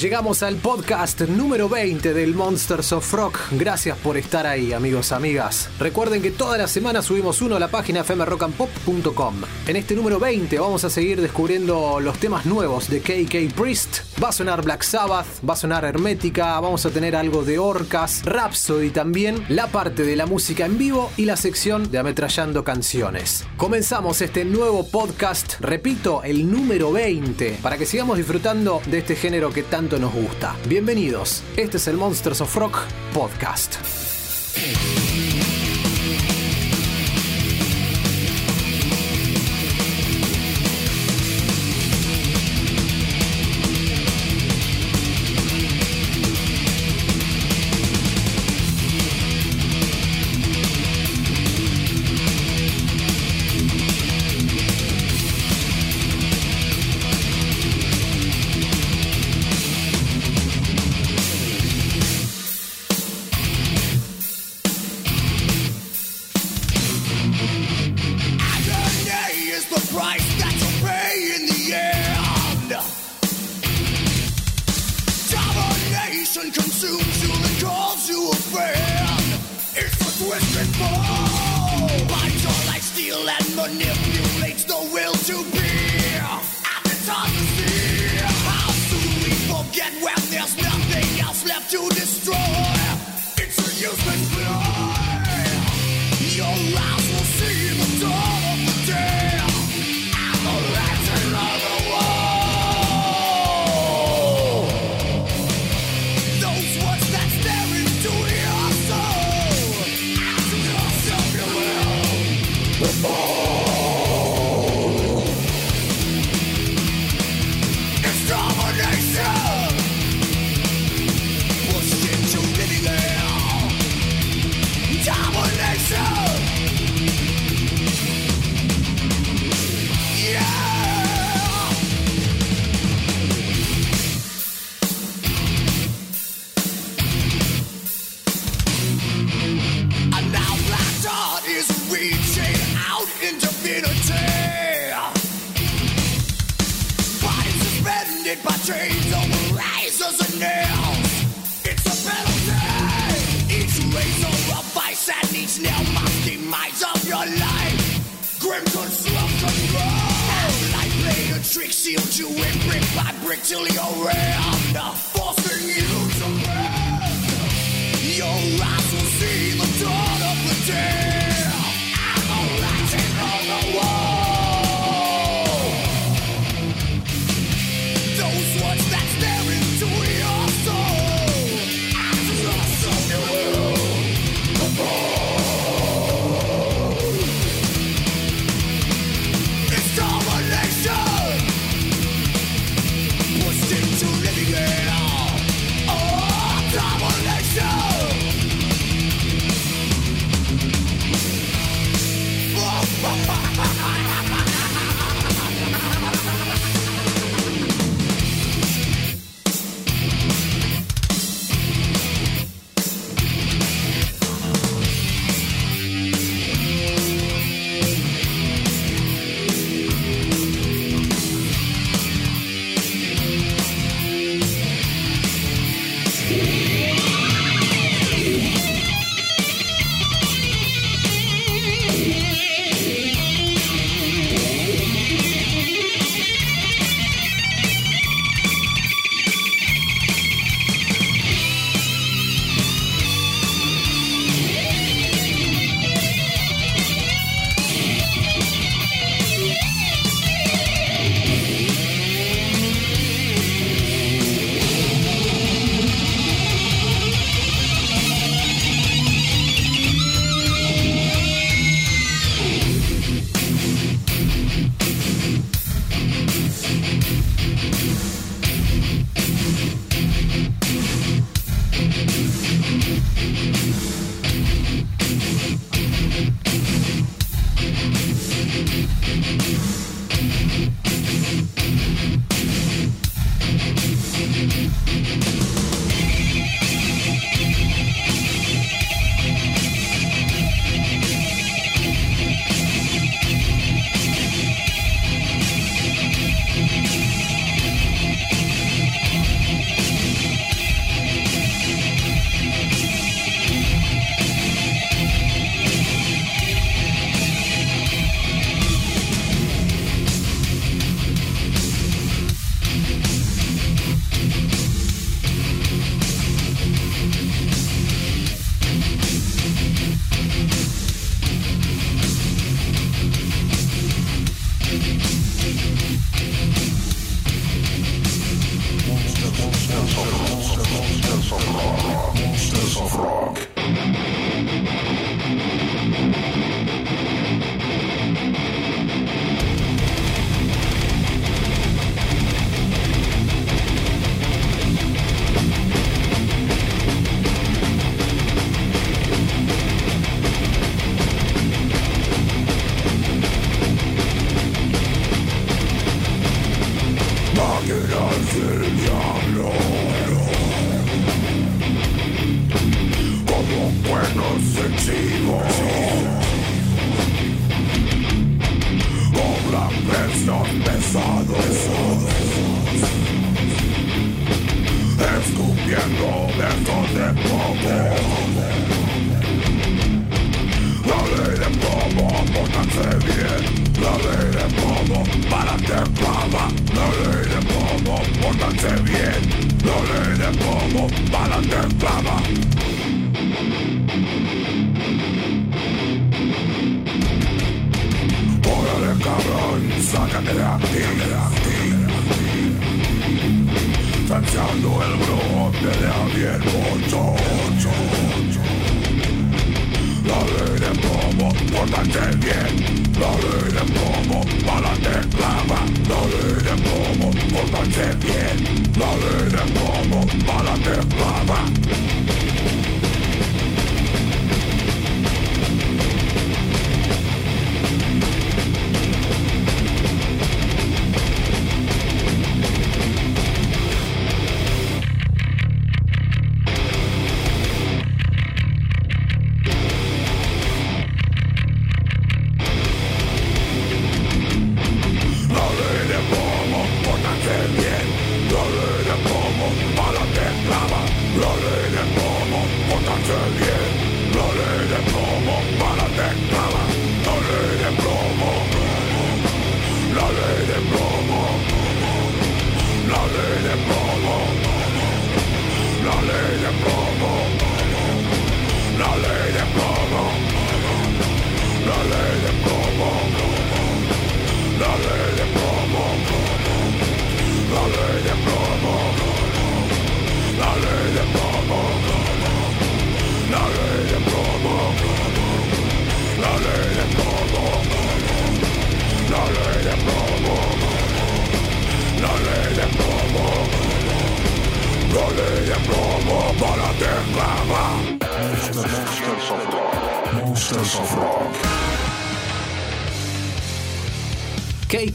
Llegamos al podcast número 20 del Monsters of Rock. Gracias por estar ahí, amigos, amigas. Recuerden que toda la semana subimos uno a la página fmrockandpop.com. En este número 20 vamos a seguir descubriendo los temas nuevos de KK Priest. Va a sonar Black Sabbath, va a sonar Hermética, vamos a tener algo de Orcas, Rhapsody también, la parte de la música en vivo y la sección de ametrallando canciones. Comenzamos este nuevo podcast, repito, el número 20, para que sigamos disfrutando de este género que tanto nos gusta. Bienvenidos, este es el Monsters of Rock podcast.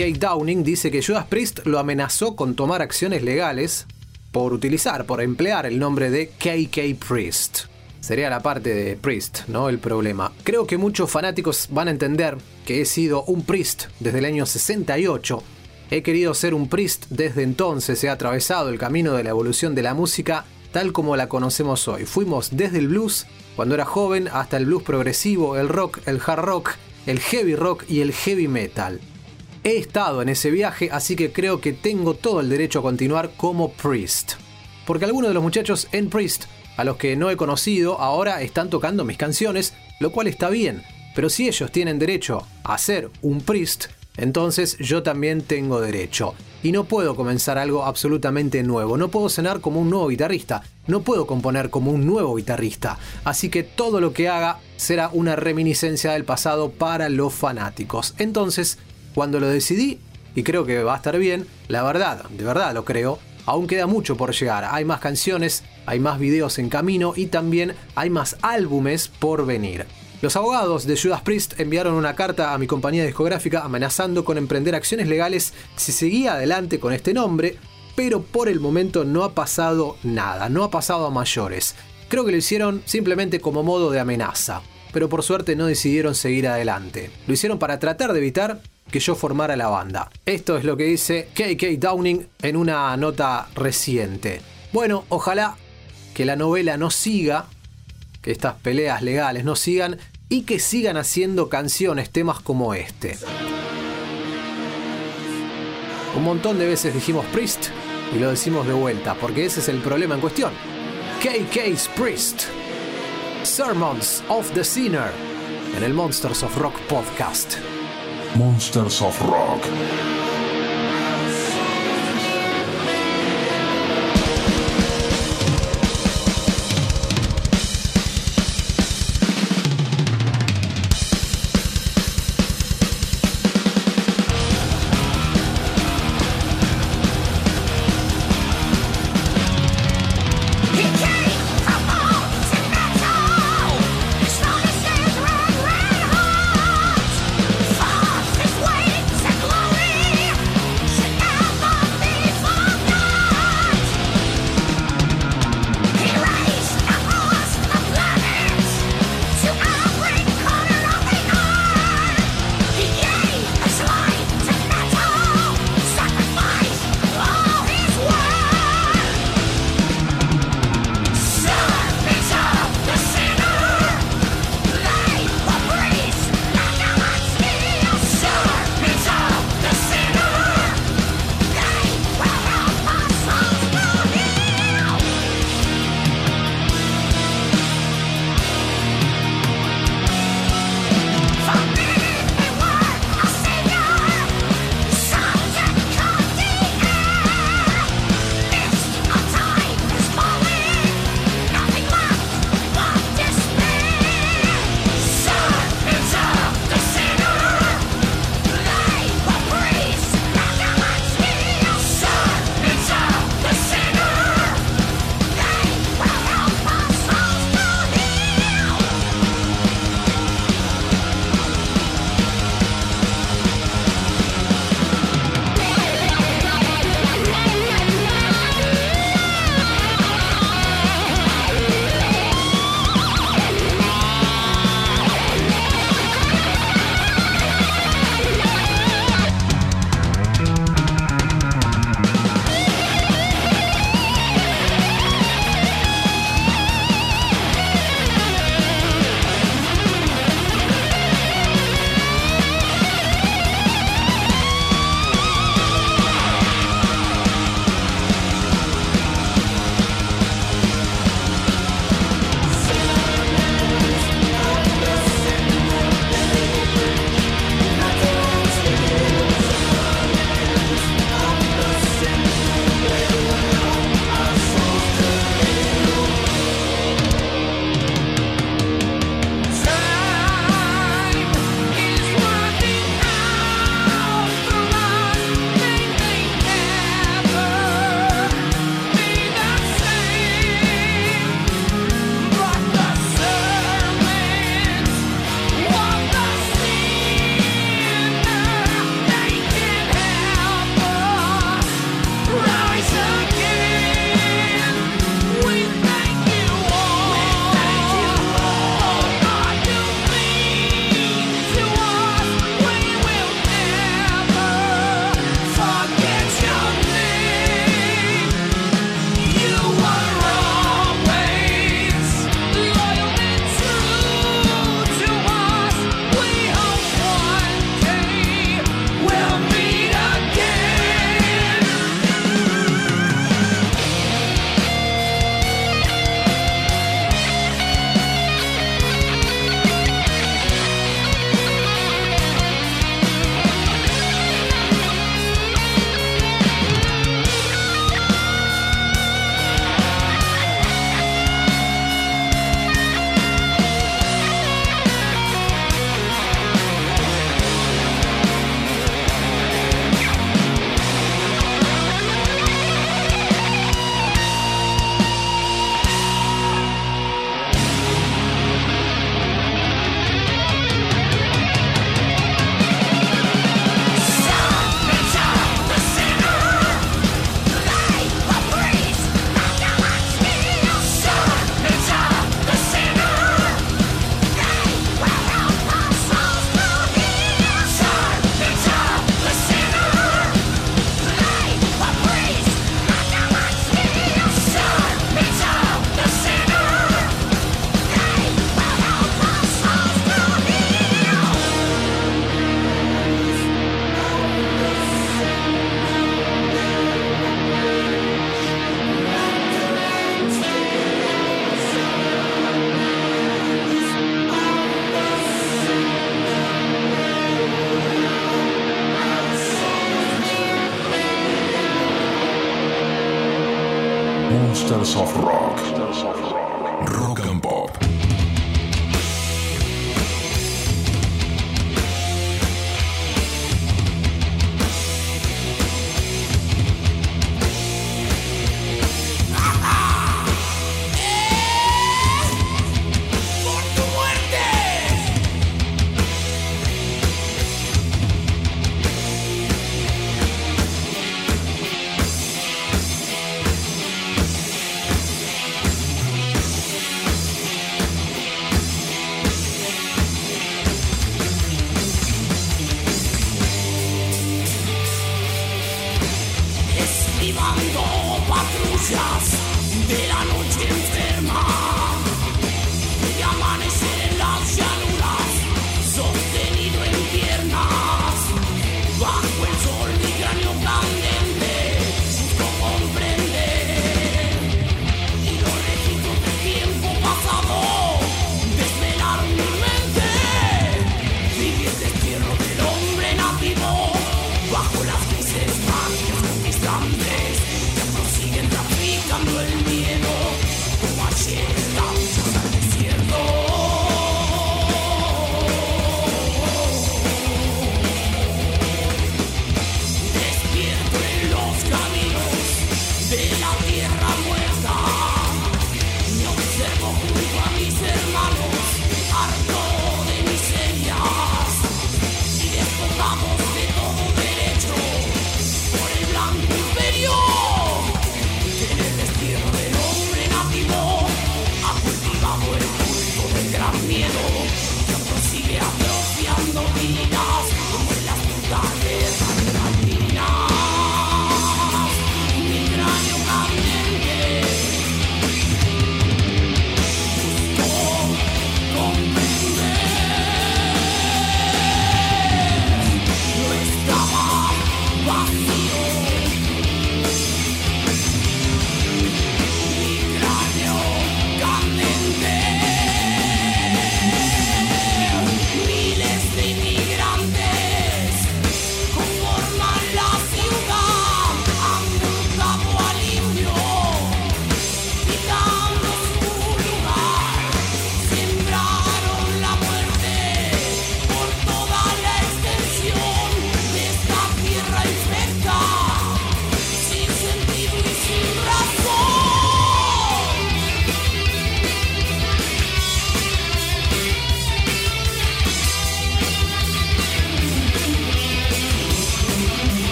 KK Downing dice que Judas Priest lo amenazó con tomar acciones legales por utilizar, por emplear el nombre de KK Priest. Sería la parte de Priest, ¿no? El problema. Creo que muchos fanáticos van a entender que he sido un Priest desde el año 68. He querido ser un Priest desde entonces, he atravesado el camino de la evolución de la música tal como la conocemos hoy. Fuimos desde el blues, cuando era joven, hasta el blues progresivo, el rock, el hard rock, el heavy rock y el heavy metal. He estado en ese viaje, así que creo que tengo todo el derecho a continuar como Priest. Porque algunos de los muchachos en Priest, a los que no he conocido, ahora están tocando mis canciones, lo cual está bien. Pero si ellos tienen derecho a ser un Priest, entonces yo también tengo derecho. Y no puedo comenzar algo absolutamente nuevo, no puedo sonar como un nuevo guitarrista, no puedo componer como un nuevo guitarrista. Así que todo lo que haga será una reminiscencia del pasado para los fanáticos. Entonces, cuando lo decidí, y creo que va a estar bien, la verdad, de verdad lo creo, aún queda mucho por llegar. Hay más canciones, hay más videos en camino y también hay más álbumes por venir. Los abogados de Judas Priest enviaron una carta a mi compañía discográfica amenazando con emprender acciones legales si seguía adelante con este nombre, pero por el momento no ha pasado nada, no ha pasado a mayores. Creo que lo hicieron simplemente como modo de amenaza, pero por suerte no decidieron seguir adelante. Lo hicieron para tratar de evitar que yo formara la banda. Esto es lo que dice KK Downing en una nota reciente. Bueno, ojalá que la novela no siga, que estas peleas legales no sigan y que sigan haciendo canciones, temas como este. Un montón de veces dijimos Priest y lo decimos de vuelta, porque ese es el problema en cuestión. KK's Priest. Sermons of the Sinner en el Monsters of Rock podcast. Monsters of Rock.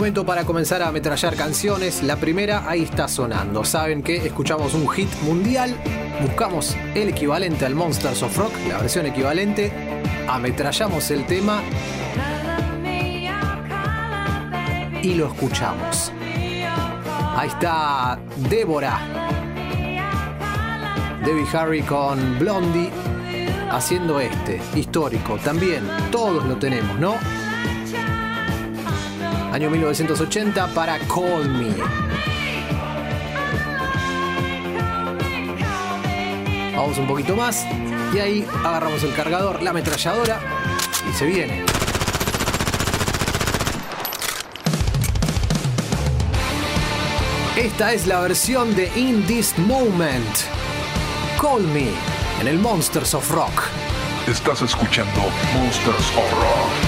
momento para comenzar a ametrallar canciones. La primera ahí está sonando. Saben que escuchamos un hit mundial, buscamos el equivalente al Monsters of Rock, la versión equivalente, ametrallamos el tema y lo escuchamos. Ahí está Débora. Debbie Harry con Blondie haciendo este, histórico. También todos lo tenemos, ¿no? Año 1980 para Call Me. Vamos un poquito más y ahí agarramos el cargador, la ametralladora y se viene. Esta es la versión de In This Moment. Call Me en el Monsters of Rock. Estás escuchando Monsters of Rock.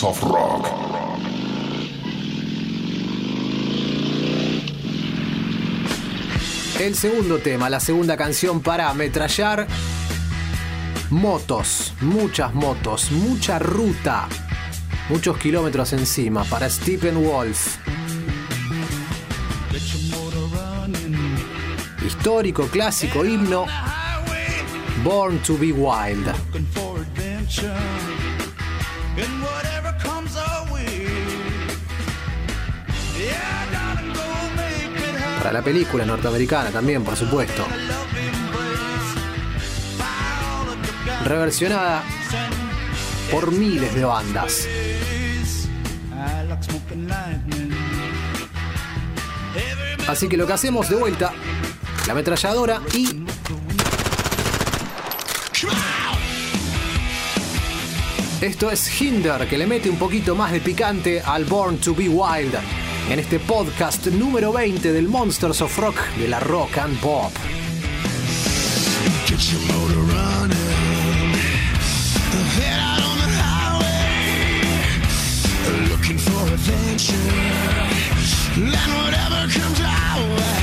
Rock. El segundo tema, la segunda canción para ametrallar. Motos, muchas motos, mucha ruta, muchos kilómetros encima para Stephen Wolf. Histórico, clásico, himno. Born to be Wild. Para la película norteamericana también, por supuesto. Reversionada por miles de bandas. Así que lo que hacemos de vuelta, la ametralladora y Esto es Hinder, que le mete un poquito más de picante al Born to Be Wild en este podcast número 20 del Monsters of Rock de la Rock and Pop. Looking for adventure. Whatever comes our way.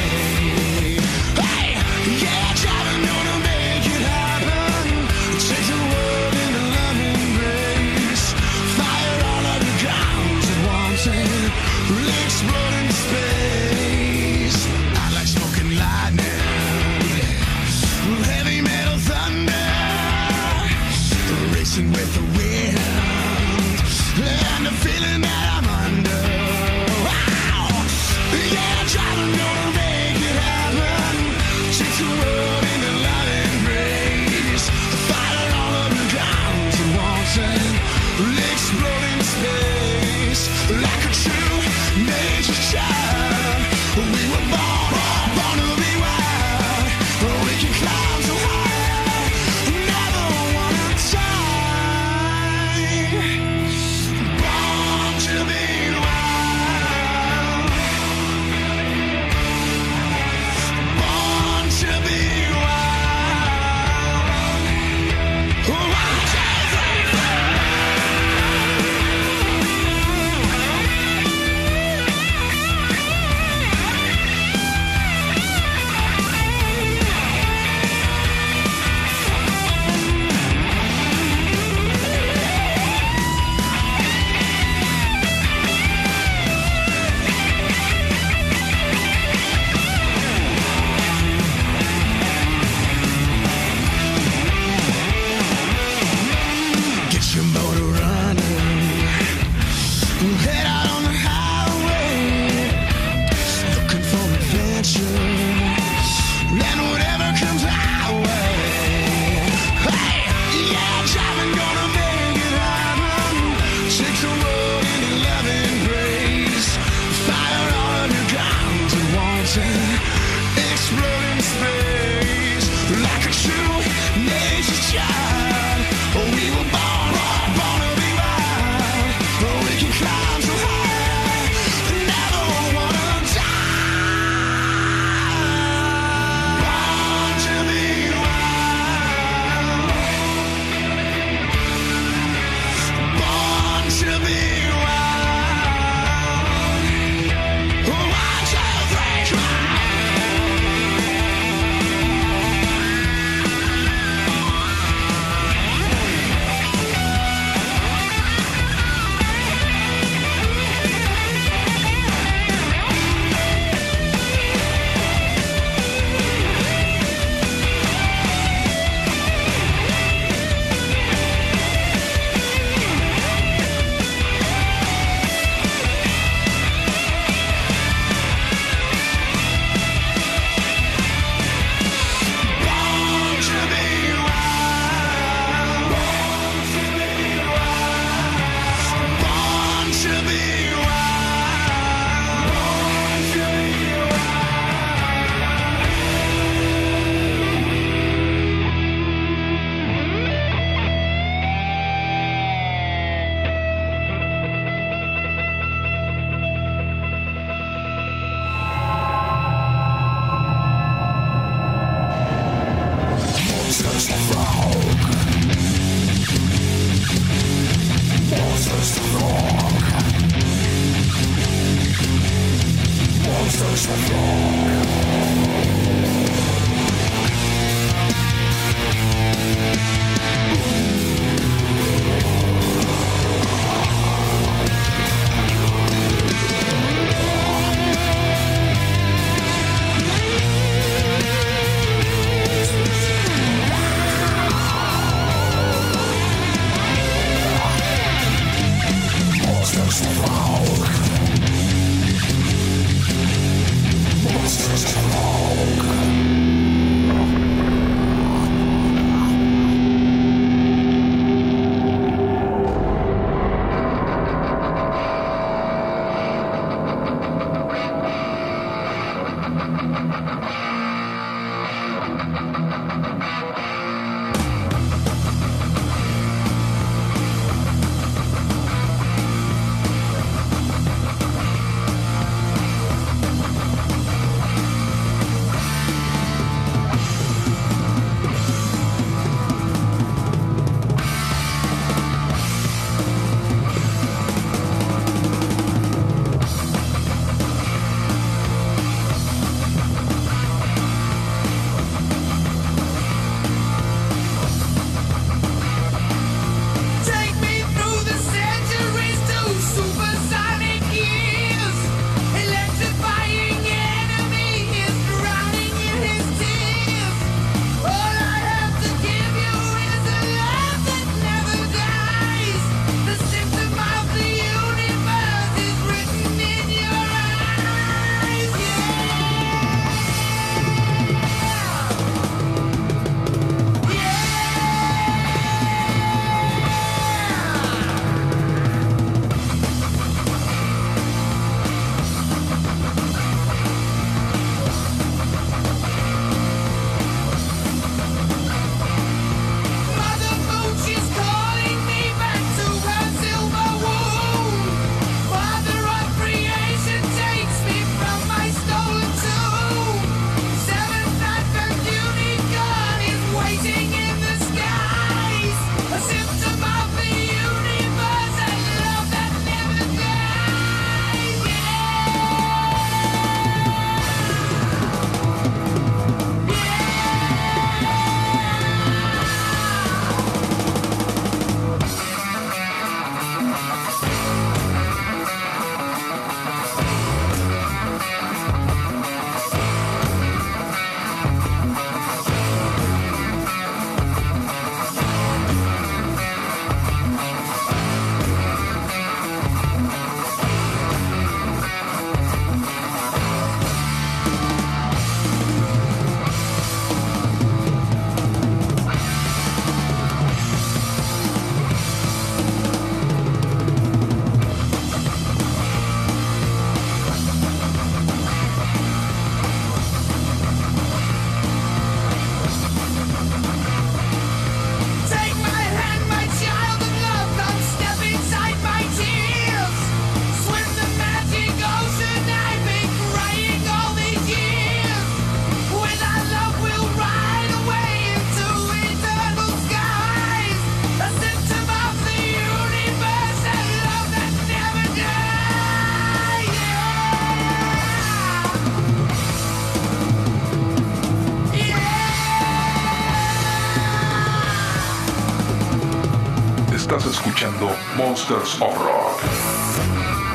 Monsters of Rock.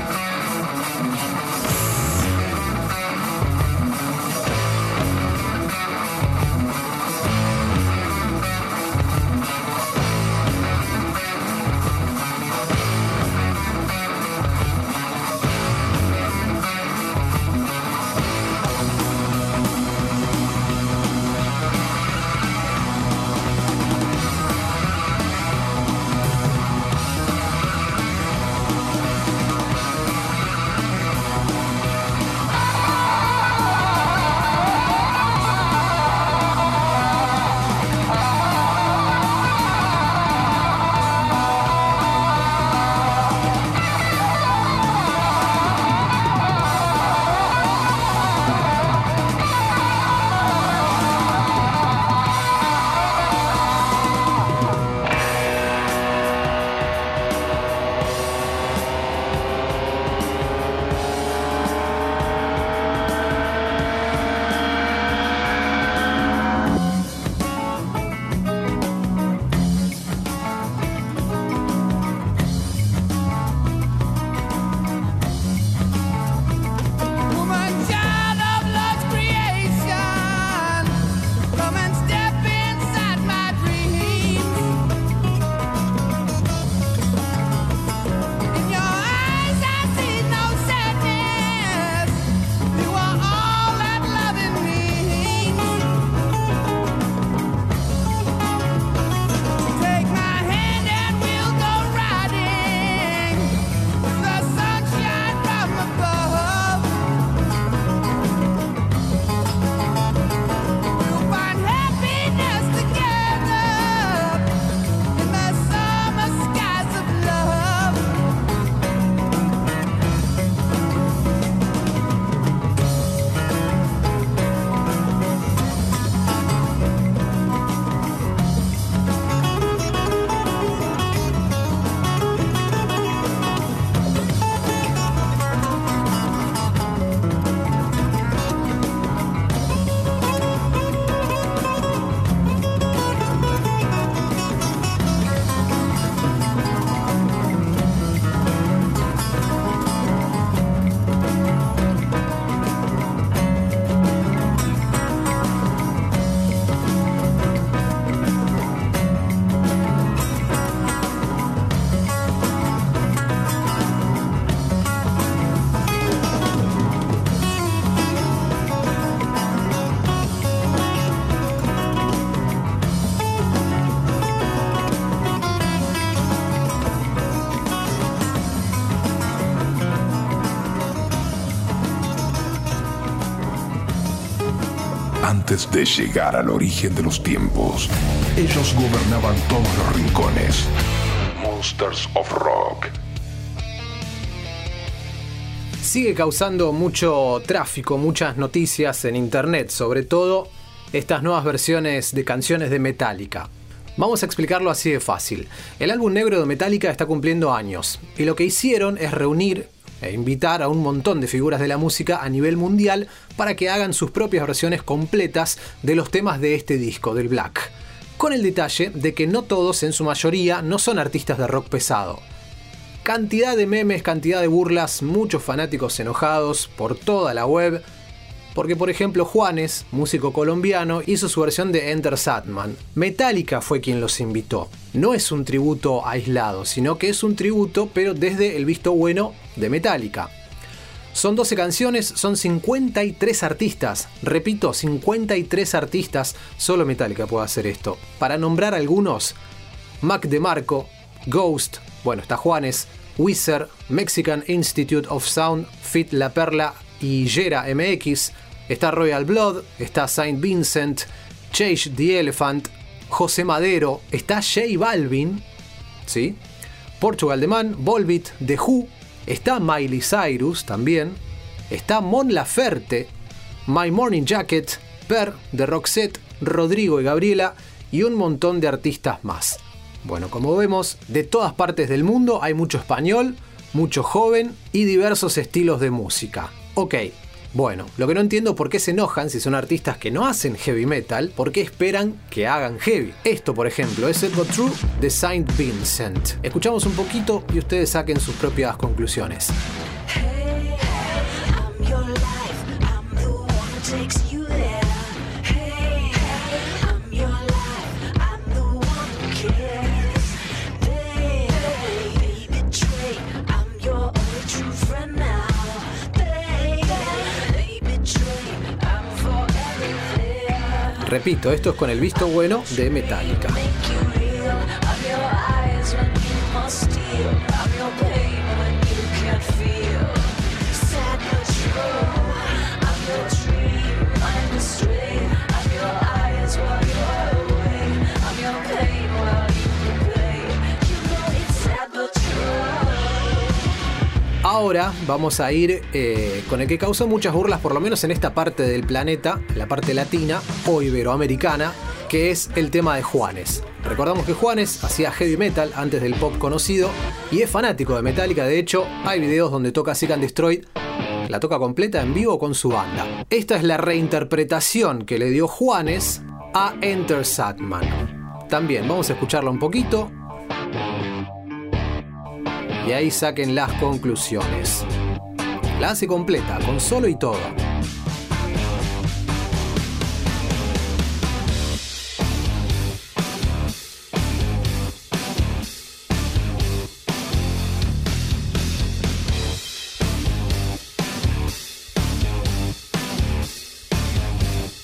De llegar al origen de los tiempos, ellos gobernaban todos los rincones. Monsters of Rock. Sigue causando mucho tráfico, muchas noticias en internet, sobre todo estas nuevas versiones de canciones de Metallica. Vamos a explicarlo así de fácil. El álbum negro de Metallica está cumpliendo años y lo que hicieron es reunir e invitar a un montón de figuras de la música a nivel mundial para que hagan sus propias versiones completas de los temas de este disco, del Black. Con el detalle de que no todos, en su mayoría, no son artistas de rock pesado. Cantidad de memes, cantidad de burlas, muchos fanáticos enojados por toda la web. Porque por ejemplo Juanes, músico colombiano, hizo su versión de Enter Satman. Metallica fue quien los invitó. No es un tributo aislado, sino que es un tributo pero desde el visto bueno de Metallica. Son 12 canciones, son 53 artistas. Repito, 53 artistas. Solo Metallica puede hacer esto. Para nombrar algunos, Mac DeMarco, Ghost, bueno, está Juanes, Wizard, Mexican Institute of Sound, Fit La Perla y Yera MX, está Royal Blood, está Saint Vincent, Chase the Elephant, José Madero, está J Balvin, ¿sí? Portugal The Man, Volbit, The Who, está Miley Cyrus también, está Mon Laferte, My Morning Jacket, Per, The Roxette, Rodrigo y Gabriela y un montón de artistas más. Bueno, como vemos, de todas partes del mundo hay mucho español, mucho joven y diversos estilos de música. Ok, Bueno, lo que no entiendo por qué se enojan si son artistas que no hacen heavy metal, por qué esperan que hagan heavy. Esto, por ejemplo, es It Got True de Saint Vincent. Escuchamos un poquito y ustedes saquen sus propias conclusiones. Hey, I'm your life. I'm the one Repito, esto es con el visto bueno de Metallica. Ahora vamos a ir eh, con el que causó muchas burlas, por lo menos en esta parte del planeta, la parte latina o iberoamericana, que es el tema de Juanes. Recordamos que Juanes hacía heavy metal antes del pop conocido y es fanático de Metallica, de hecho hay videos donde toca Seek and Destroy, la toca completa en vivo con su banda. Esta es la reinterpretación que le dio Juanes a Enter Satman. También vamos a escucharla un poquito y ahí saquen las conclusiones. La hace completa, con solo y todo.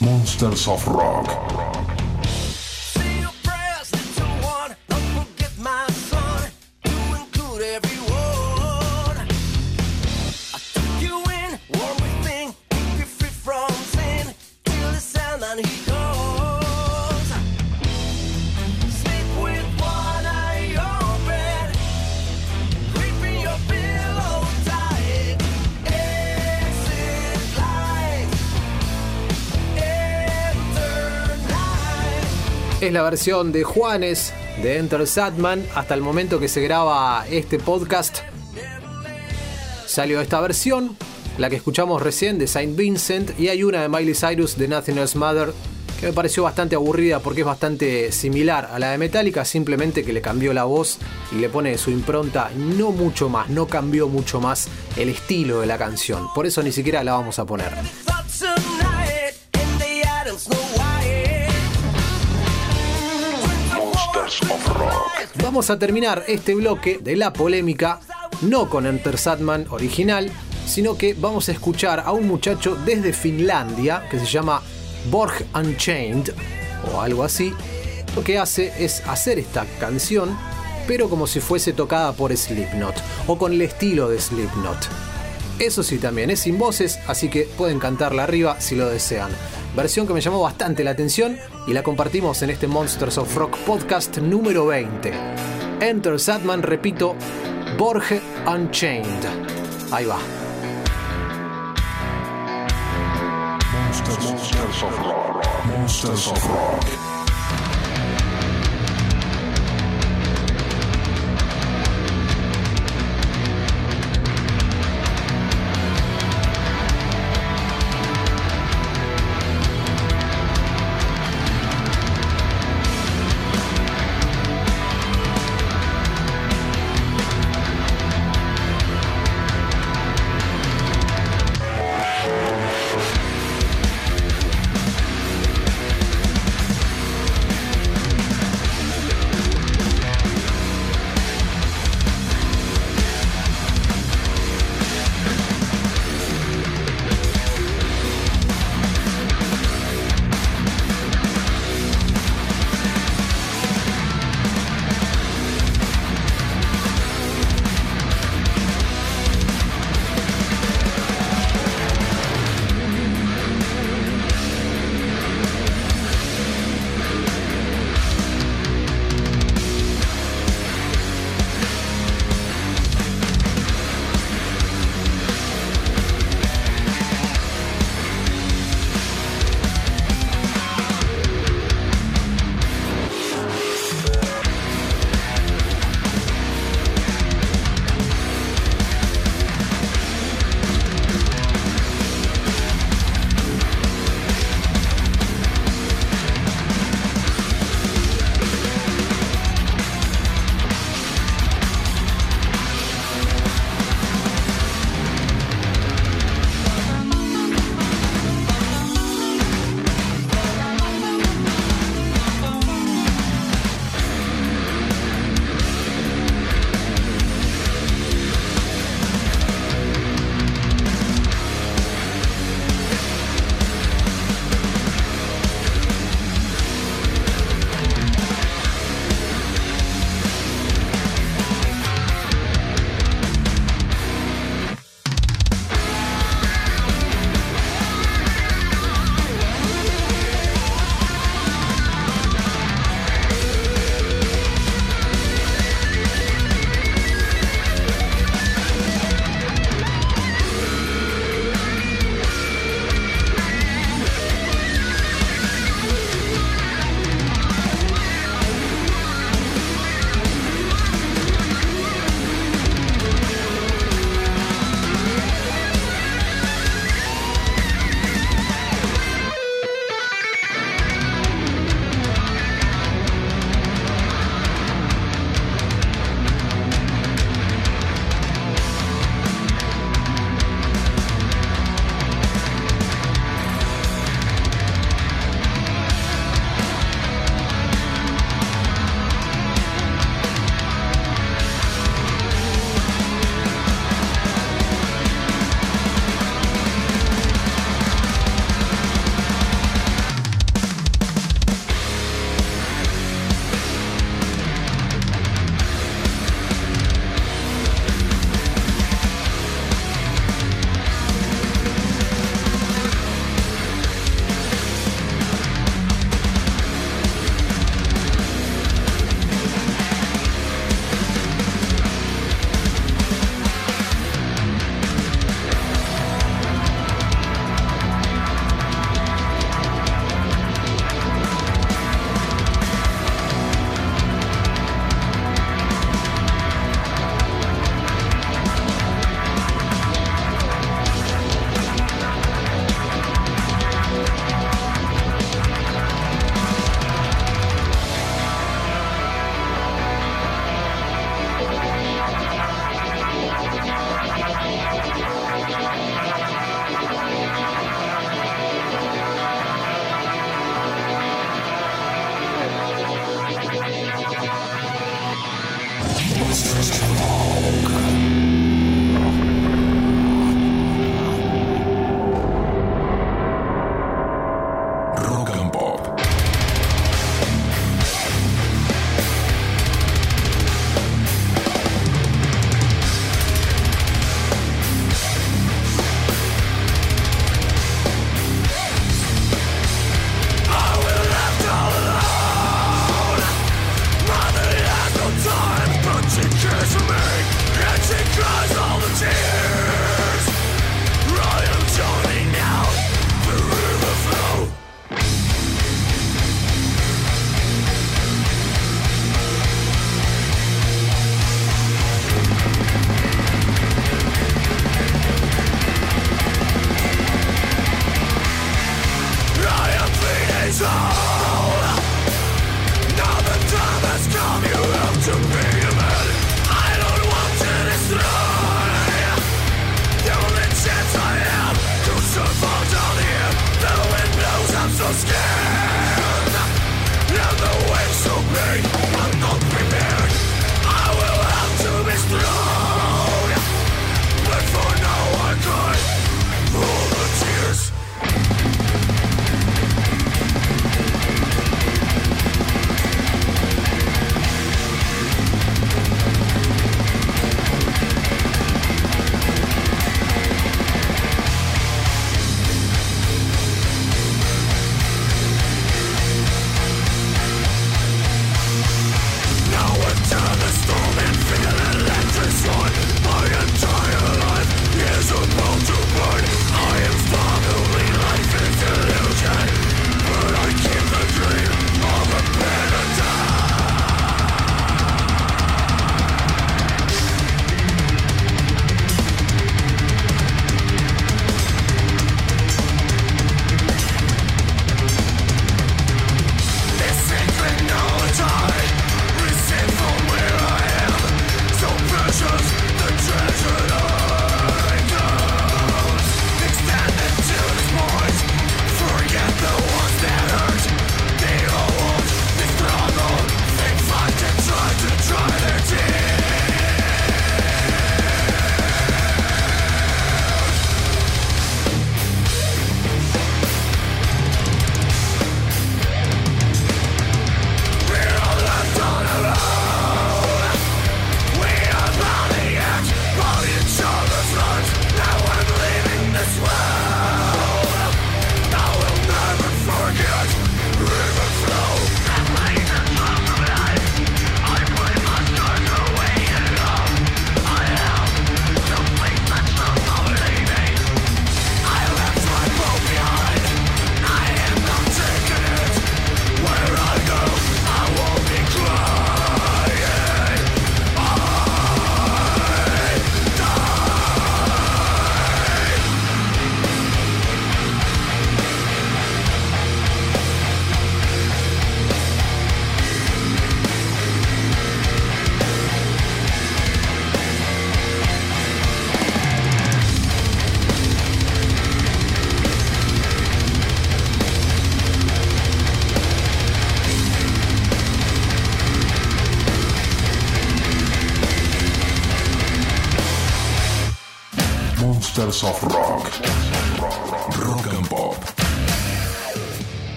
Monsters of Rock. Es la versión de Juanes de Enter Satman. Hasta el momento que se graba este podcast, salió esta versión, la que escuchamos recién de Saint Vincent, y hay una de Miley Cyrus de Nothing Else Matter que me pareció bastante aburrida porque es bastante similar a la de Metallica, simplemente que le cambió la voz y le pone su impronta, no mucho más, no cambió mucho más el estilo de la canción. Por eso ni siquiera la vamos a poner. Vamos a terminar este bloque de la polémica no con Enter Satman original, sino que vamos a escuchar a un muchacho desde Finlandia que se llama Borg Unchained o algo así. Lo que hace es hacer esta canción, pero como si fuese tocada por Slipknot o con el estilo de Slipknot. Eso sí, también es sin voces, así que pueden cantarla arriba si lo desean. Versión que me llamó bastante la atención y la compartimos en este Monsters of Rock podcast número 20. Enter Satman, repito, Borge Unchained. Ahí va. Monsters of Rock. Monsters of Rock.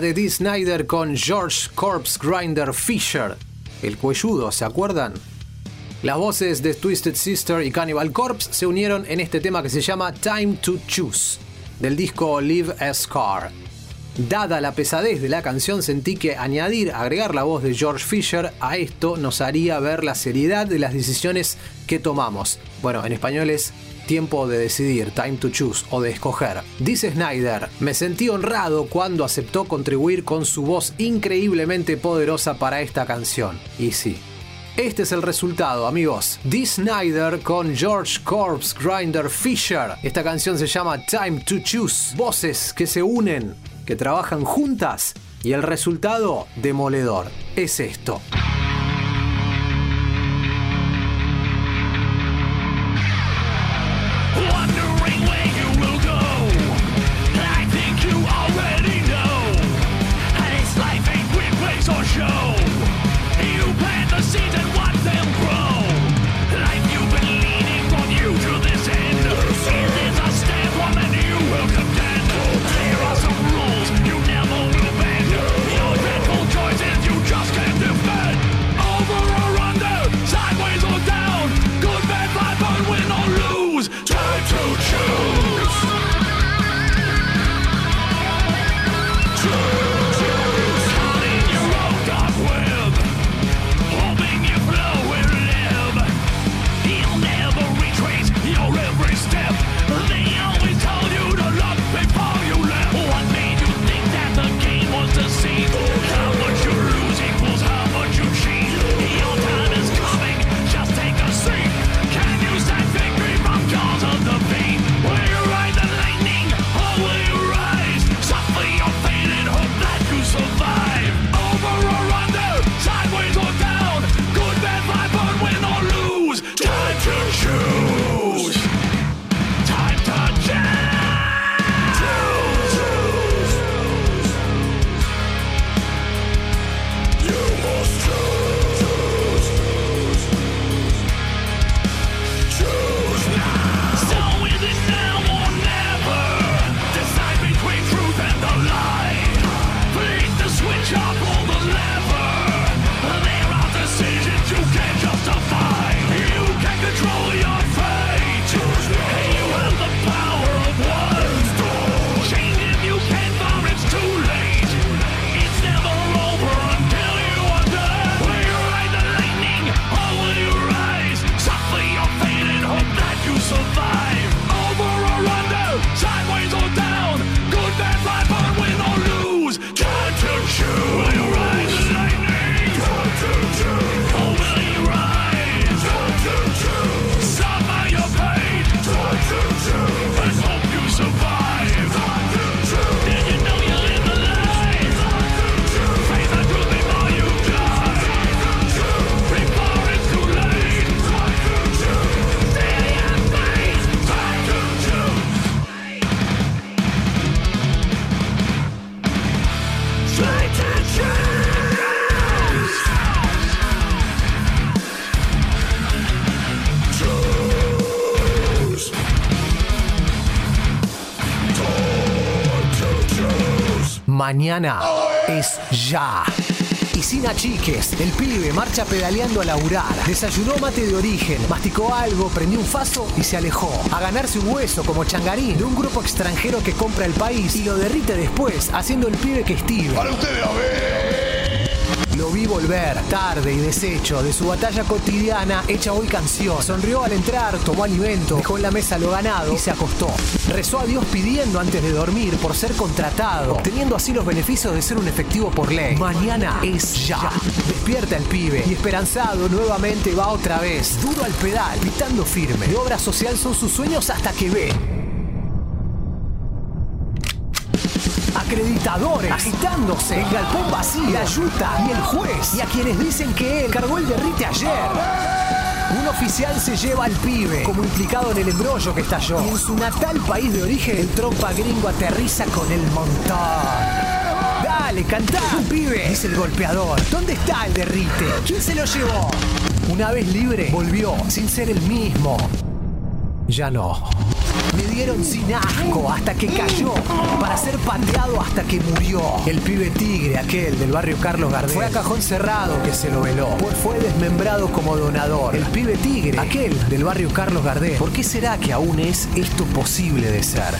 De Dee Snyder con George Corpse Grinder Fisher. El cuelludo, ¿se acuerdan? Las voces de Twisted Sister y Cannibal Corpse se unieron en este tema que se llama Time to Choose, del disco Live a Scar. Dada la pesadez de la canción, sentí que añadir, agregar la voz de George Fisher a esto nos haría ver la seriedad de las decisiones que tomamos. Bueno, en español es tiempo de decidir, time to choose o de escoger. Dice Snyder, me sentí honrado cuando aceptó contribuir con su voz increíblemente poderosa para esta canción. Y sí. Este es el resultado, amigos. Dee Snyder con George Corpse Grinder Fisher. Esta canción se llama Time to Choose. Voces que se unen, que trabajan juntas y el resultado demoledor. Es esto. Mañana es ya. Y sin achiques, el pibe marcha pedaleando a laburar. Desayunó mate de origen, masticó algo, prendió un faso y se alejó. A ganarse un hueso como changarín de un grupo extranjero que compra el país y lo derrite después, haciendo el pibe que estive. Para ustedes a ver. Vi volver, tarde y deshecho, de su batalla cotidiana hecha hoy canción. Sonrió al entrar, tomó alimento, dejó en la mesa lo ganado y se acostó. Rezó a Dios pidiendo antes de dormir por ser contratado, obteniendo así los beneficios de ser un efectivo por ley. Mañana es ya. Despierta el pibe y esperanzado nuevamente va otra vez, duro al pedal, gritando firme. De obra social son sus sueños hasta que ve. Acreditadores agitándose, el galpón vacío, la yuta y el juez, y a quienes dicen que él cargó el derrite ayer. Un oficial se lleva al pibe, como implicado en el embrollo que estalló. Y en su natal país de origen, el trompa gringo aterriza con el montón. Dale, cantá, pibe, dice el golpeador. ¿Dónde está el derrite? ¿Quién se lo llevó? Una vez libre, volvió, sin ser el mismo. Ya no. Me dieron sin asco hasta que cayó, para ser pateado hasta que murió. El pibe tigre, aquel del barrio Carlos Gardel, fue a cajón cerrado que se lo veló, pues fue desmembrado como donador. El pibe tigre, aquel del barrio Carlos Gardel, ¿por qué será que aún es esto posible de ser?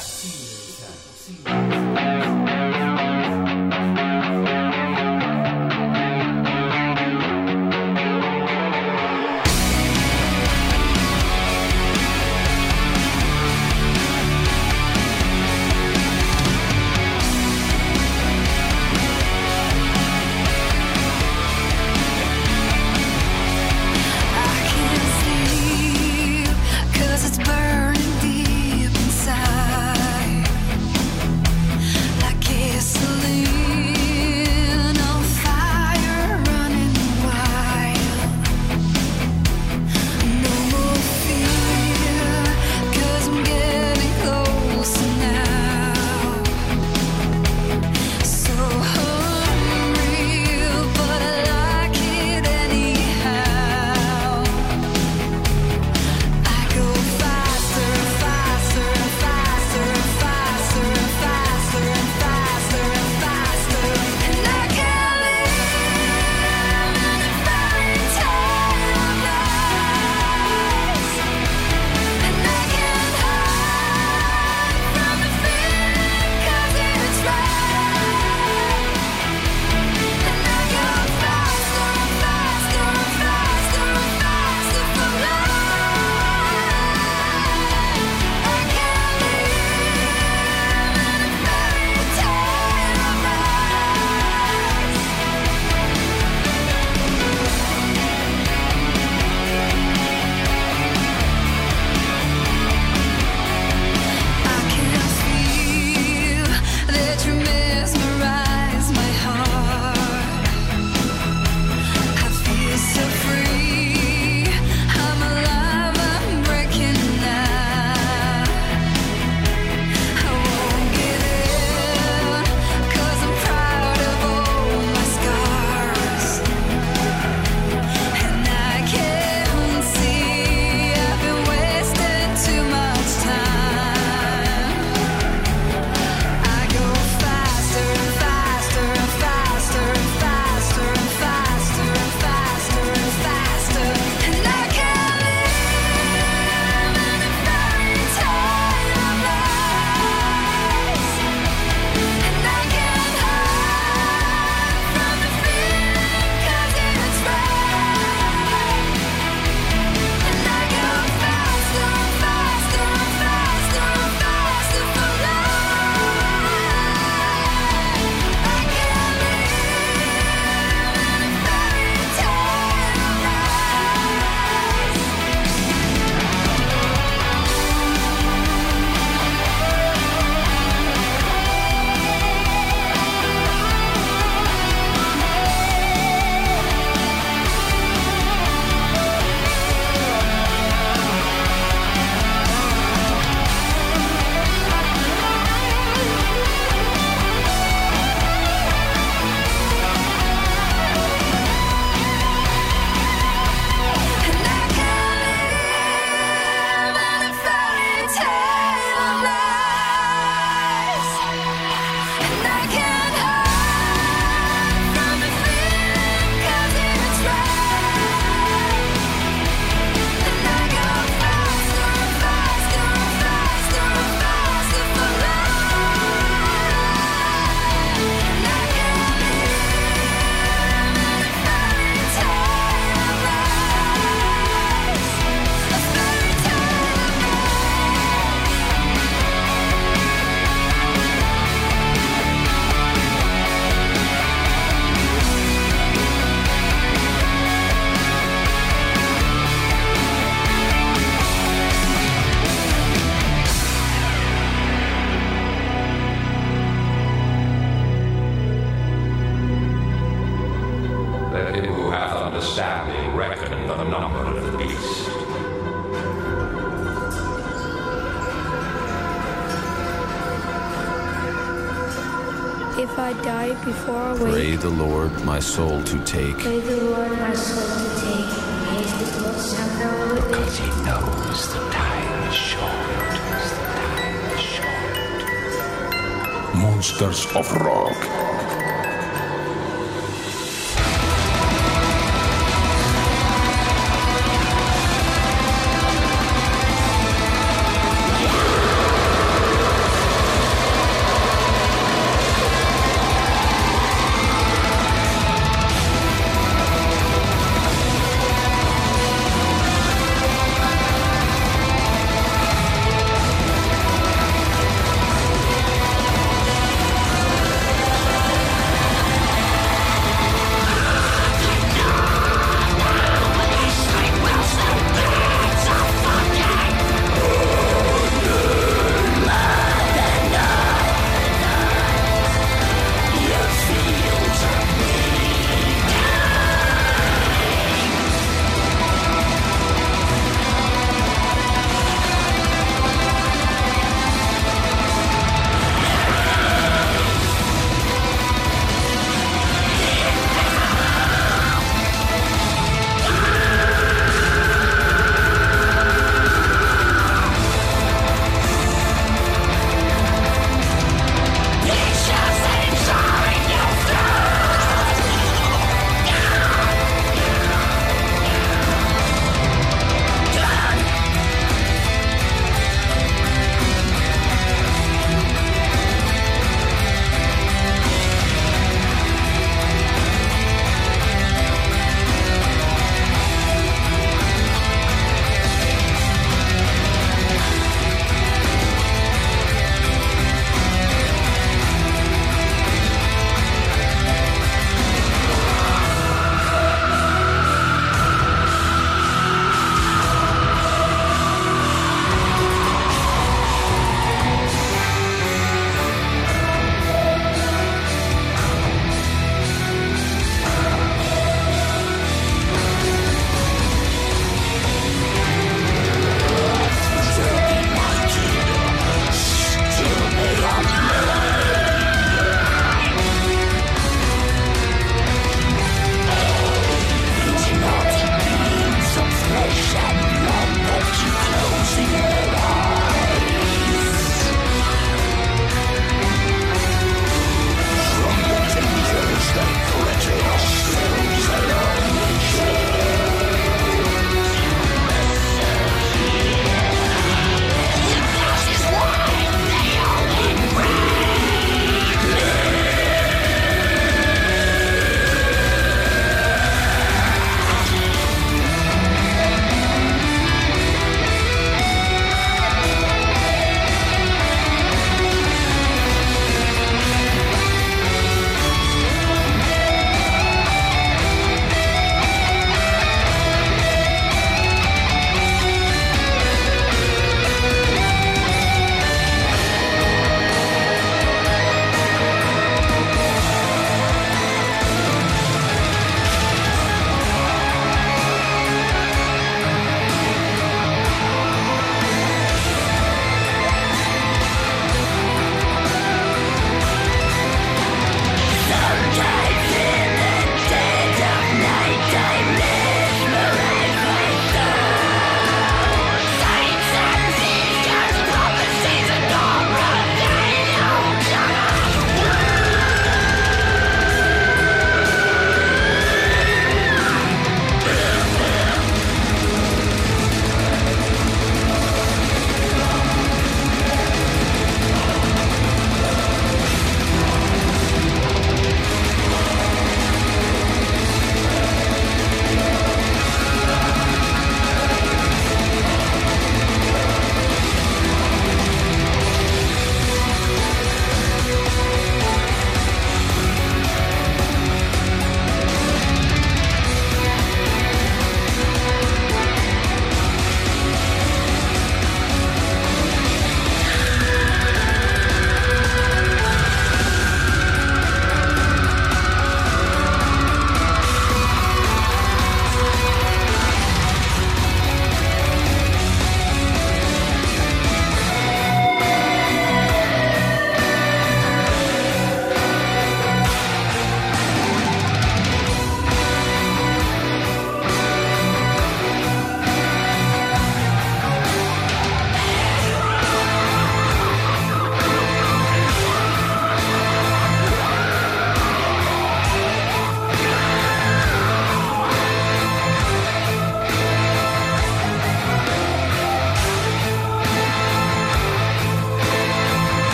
before I wake. Pray the Lord my soul to take. Pray the Lord my soul to take. Because he knows the time is short. Time is short. Monsters of Rock.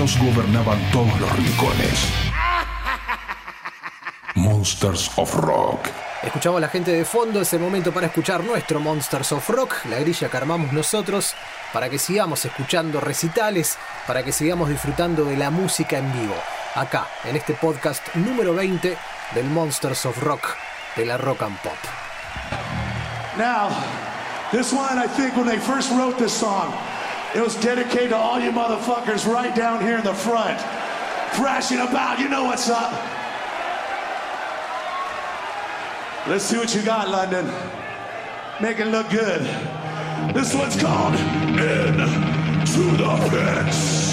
Ellos gobernaban todos los rincones. Monsters of Rock. Escuchamos a la gente de fondo, es el momento para escuchar nuestro Monsters of Rock, la grilla que armamos nosotros, para que sigamos escuchando recitales, para que sigamos disfrutando de la música en vivo, acá, en este podcast número 20 del Monsters of Rock, de la Rock and Pop. Now, this one, I think when they first wrote this song, it was dedicated to all you motherfuckers right down here in the front. Thrashing about, you know what's up. Let's see what you got, London. Make it look good. This one's called In to the Pits.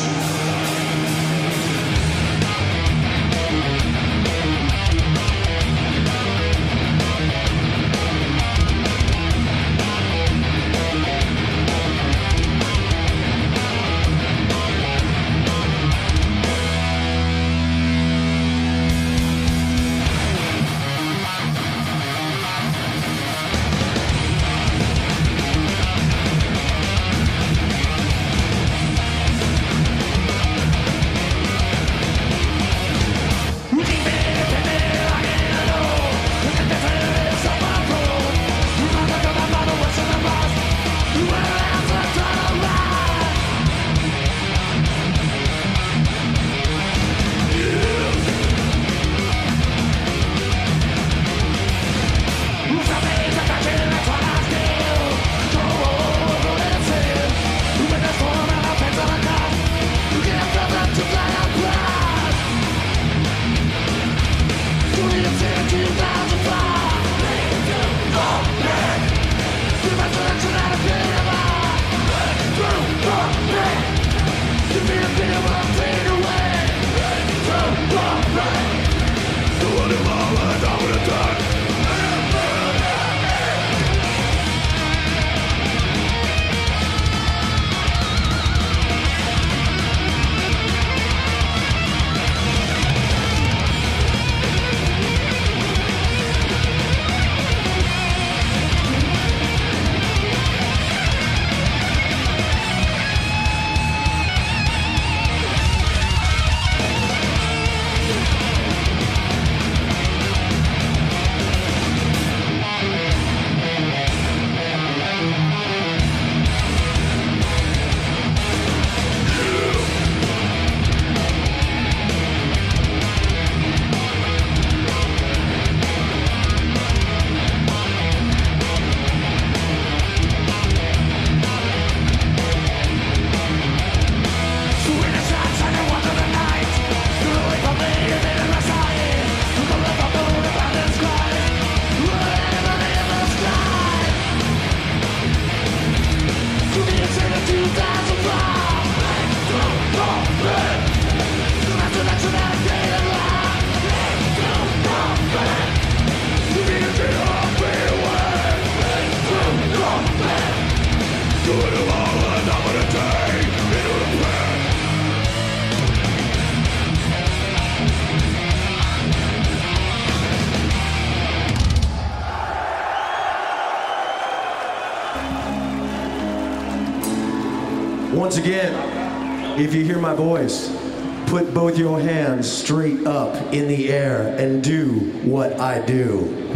If you hear my voice, put both your hands straight up in the air and do what I do.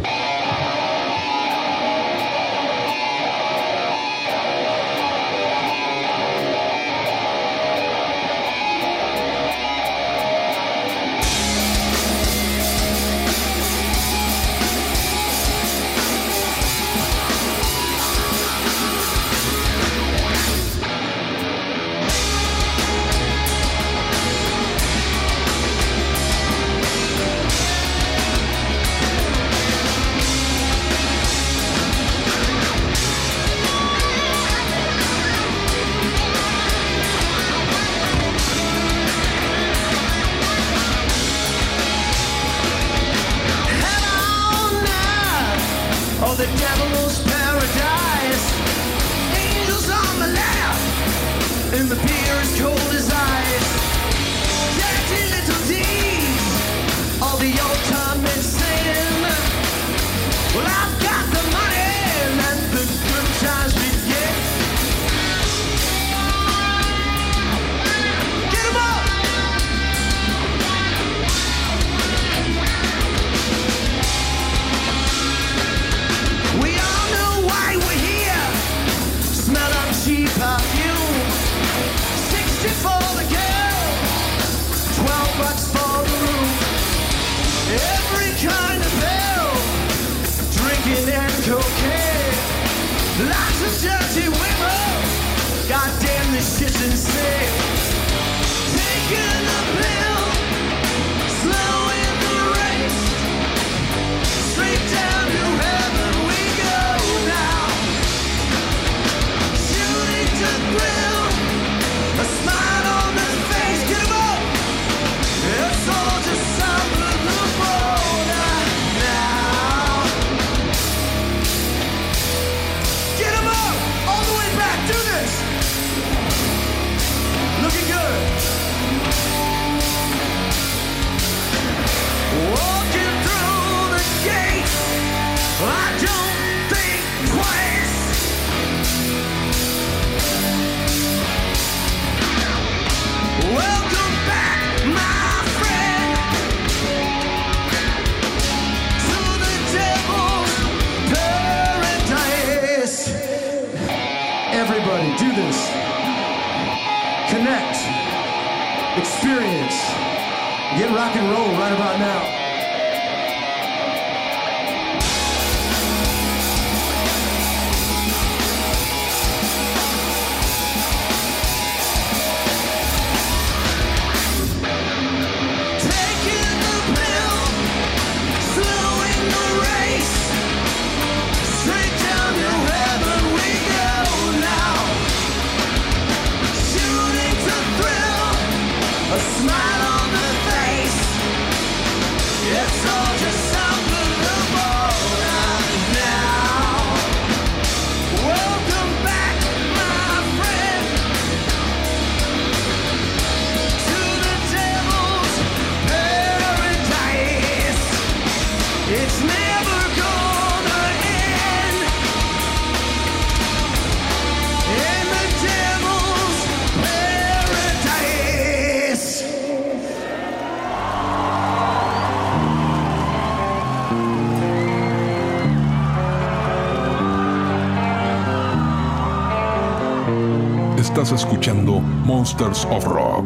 monsters of rock.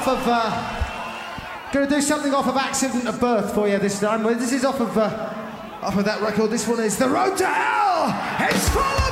off of. Uh, gonna do something off of Accident of Birth for you this time. This is off of uh, off of that record. This one is The Road to Hell. It's full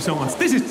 so much. This is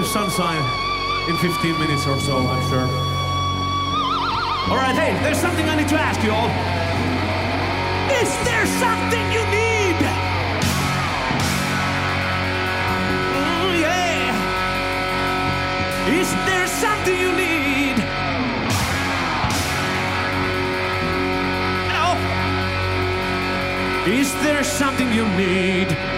with Sunshine in 15 minutes or so, I'm sure. Alright, hey, there's something I need to ask you all. Is there something you need? Mm, yeah. Is there something you need? No. Is there something you need?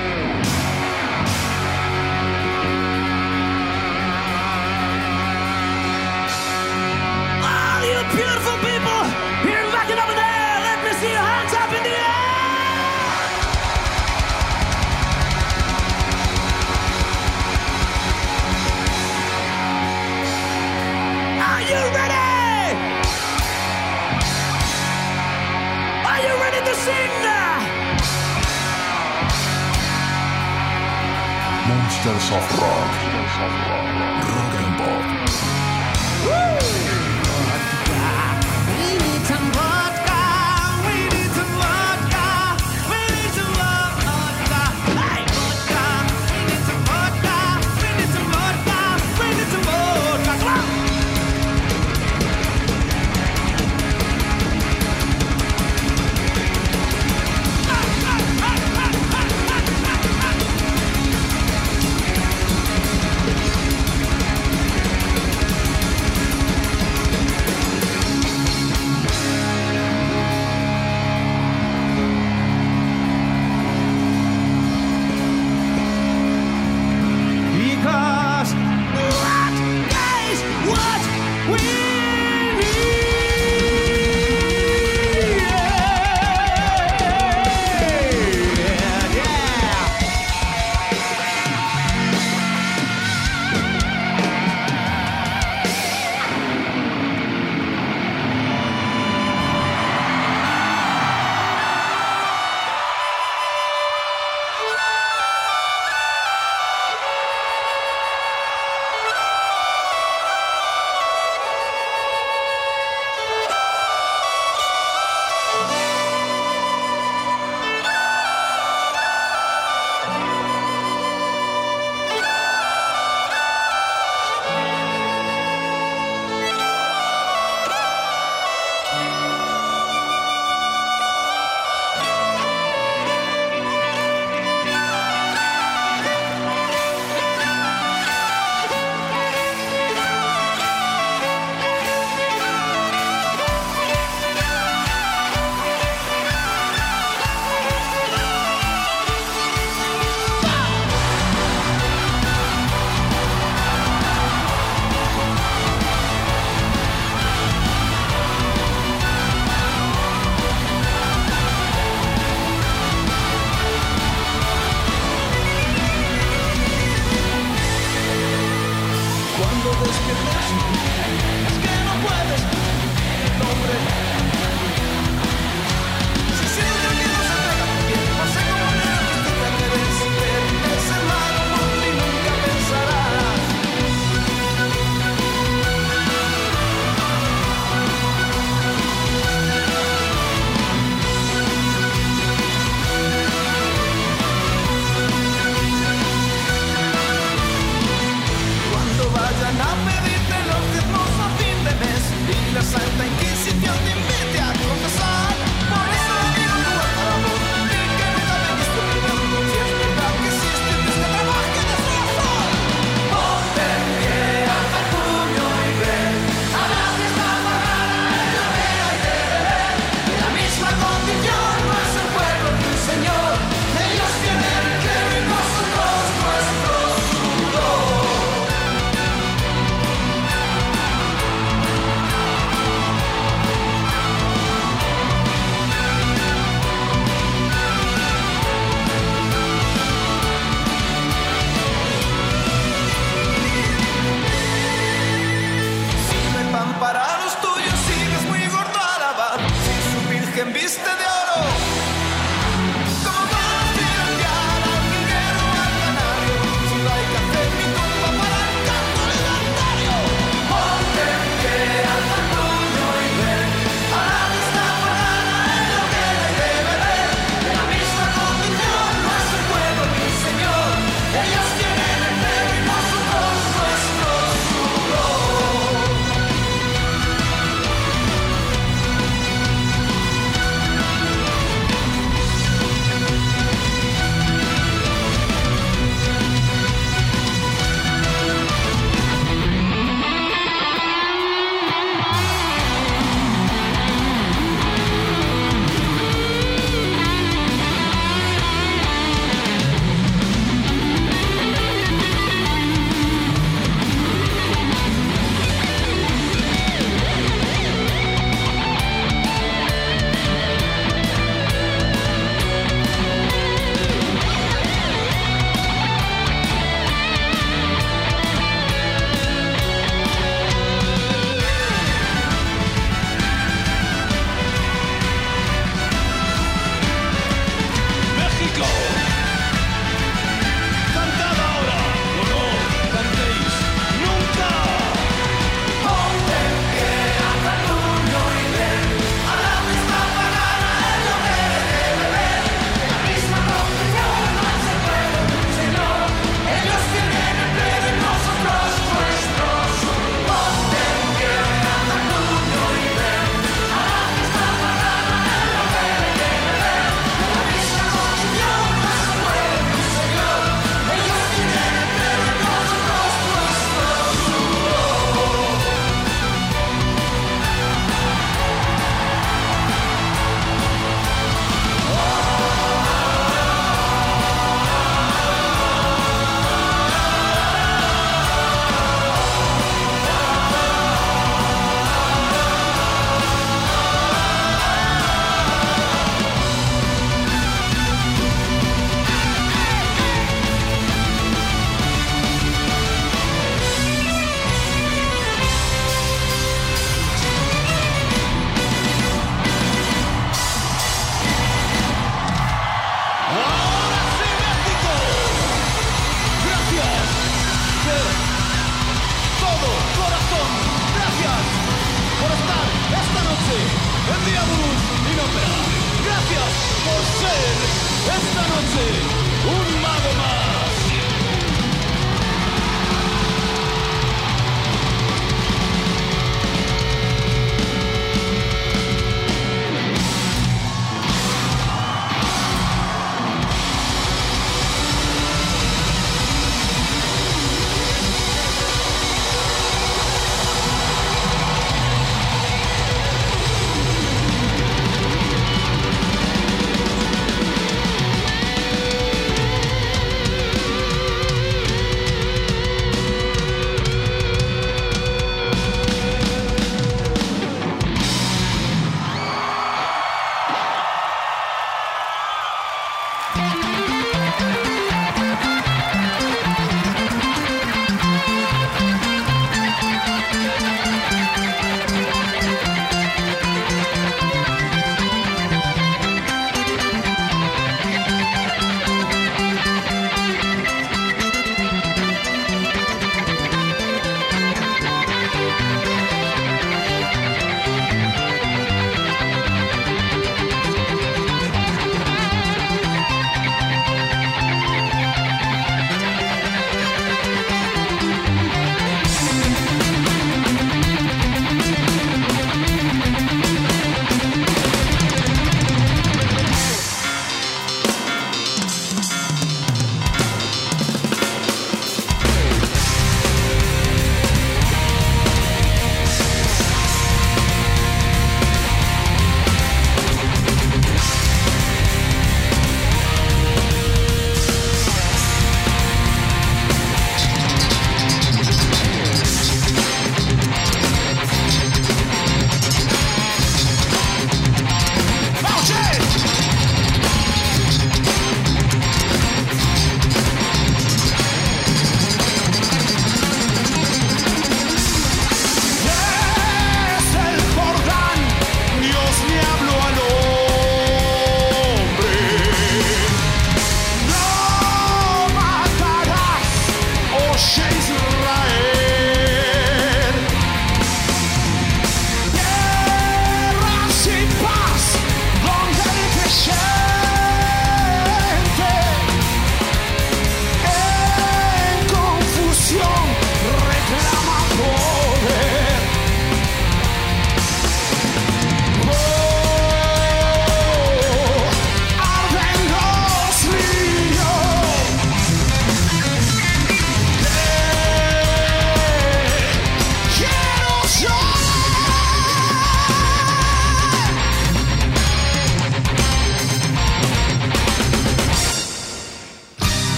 Dance of Rock.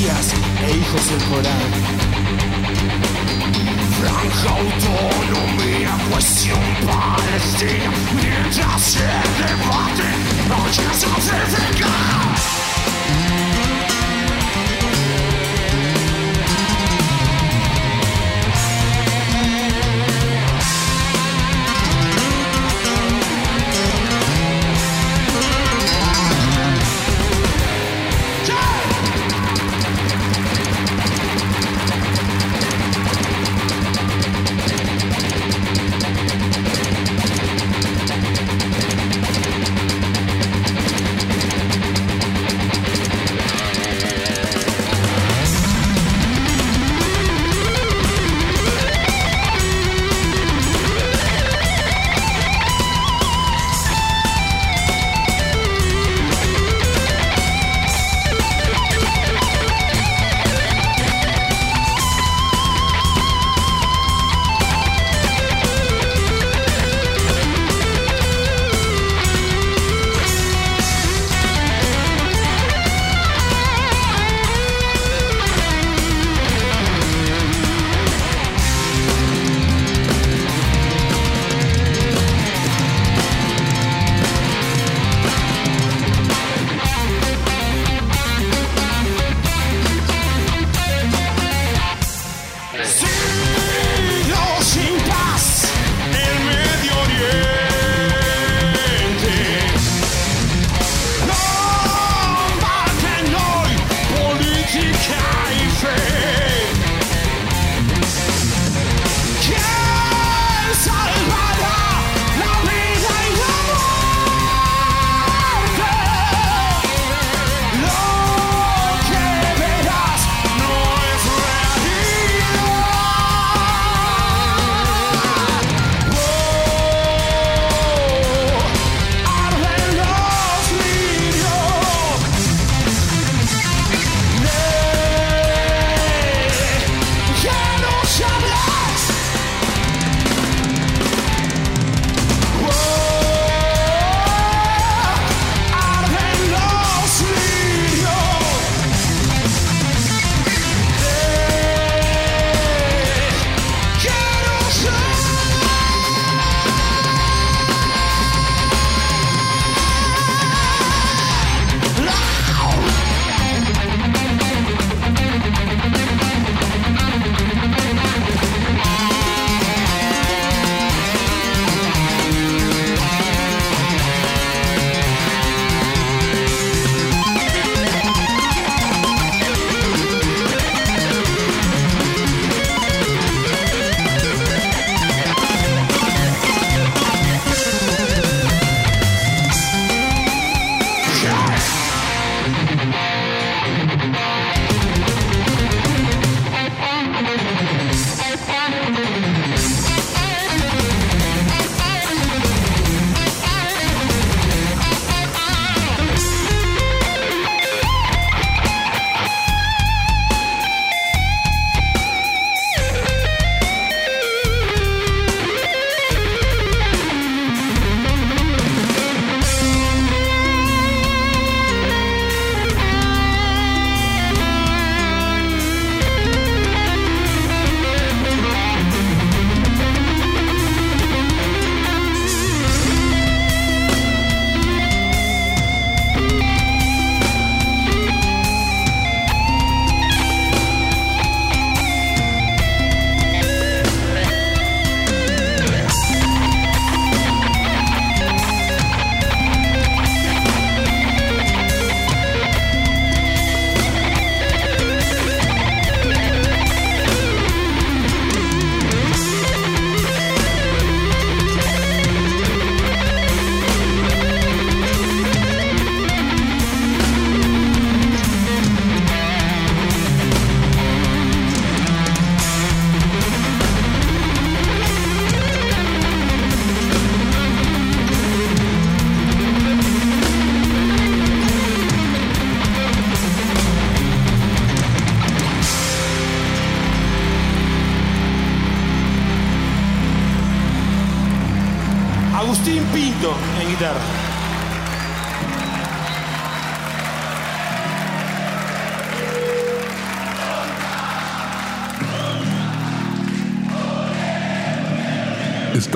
Mesías e hijos del Corán. Franja autonomía, cuestión palestina, mientras se debate, noches africanas.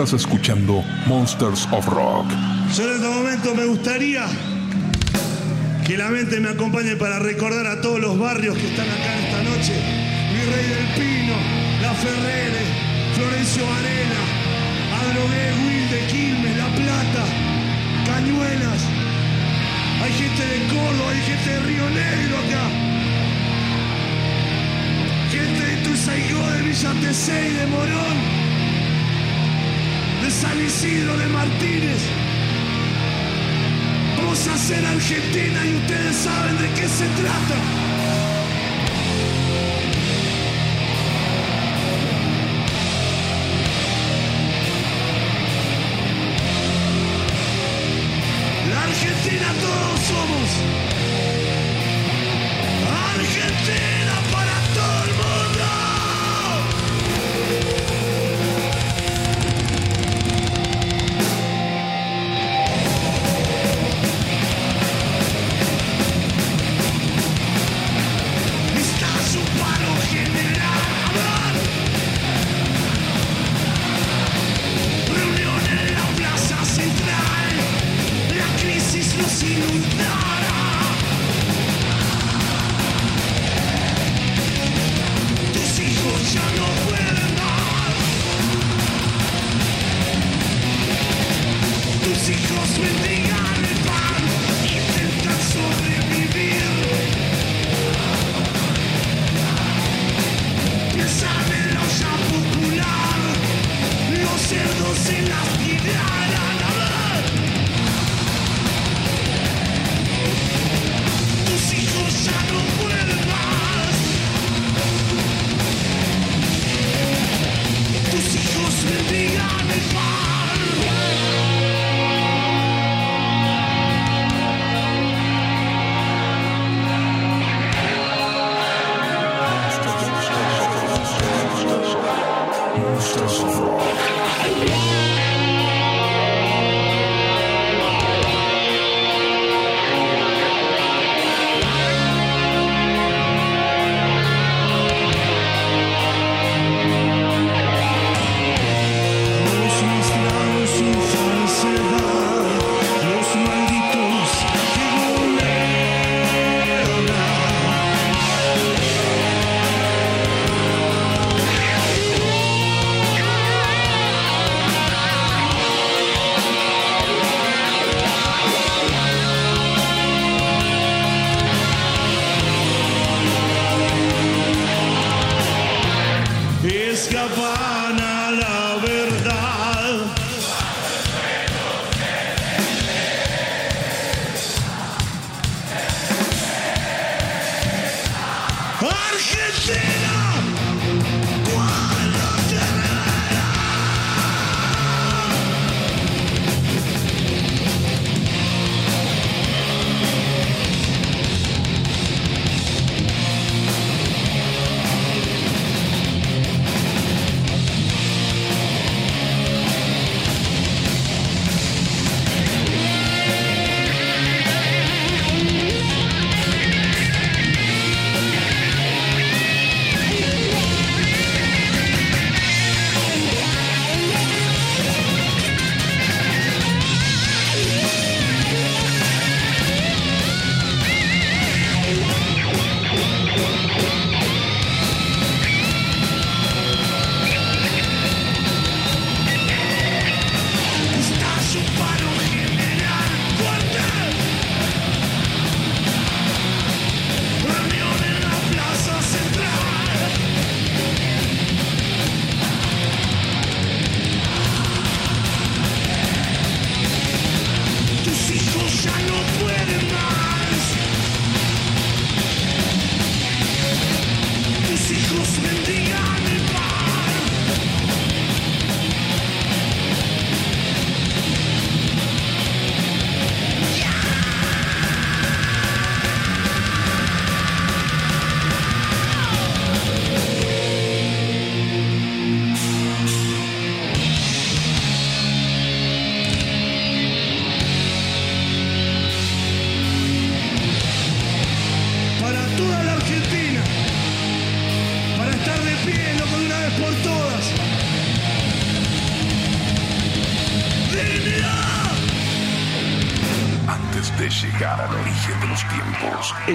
Estás escuchando Monsters of Rock. Yo en este momento me gustaría que la mente me acompañe para recordar a todos los barrios que están acá esta noche. Virrey del Pino, La Ferrere, Florencio Varela, Adrogué, Wilde, Quilmes, La Plata, Cañuelas. Hay gente de Córdoba, hay gente de Río Negro acá. Gente de Tuzaigó, de Villa Tesey, de Morón San Isidro de Martínez. Vamos a hacer Argentina y ustedes saben de qué se trata. La Argentina todos somos.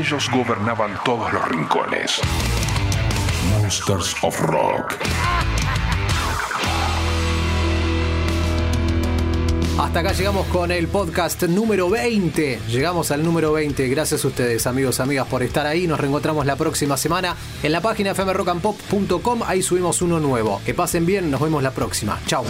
Ellos gobernaban todos los rincones. Monsters of Rock. Hasta acá llegamos con el podcast número 20. Llegamos al número 20. Gracias a ustedes, amigos, amigas, por estar ahí. Nos reencontramos la próxima semana en la página fmrockandpop.com. Ahí subimos uno nuevo. Que pasen bien, nos vemos la próxima. Chao.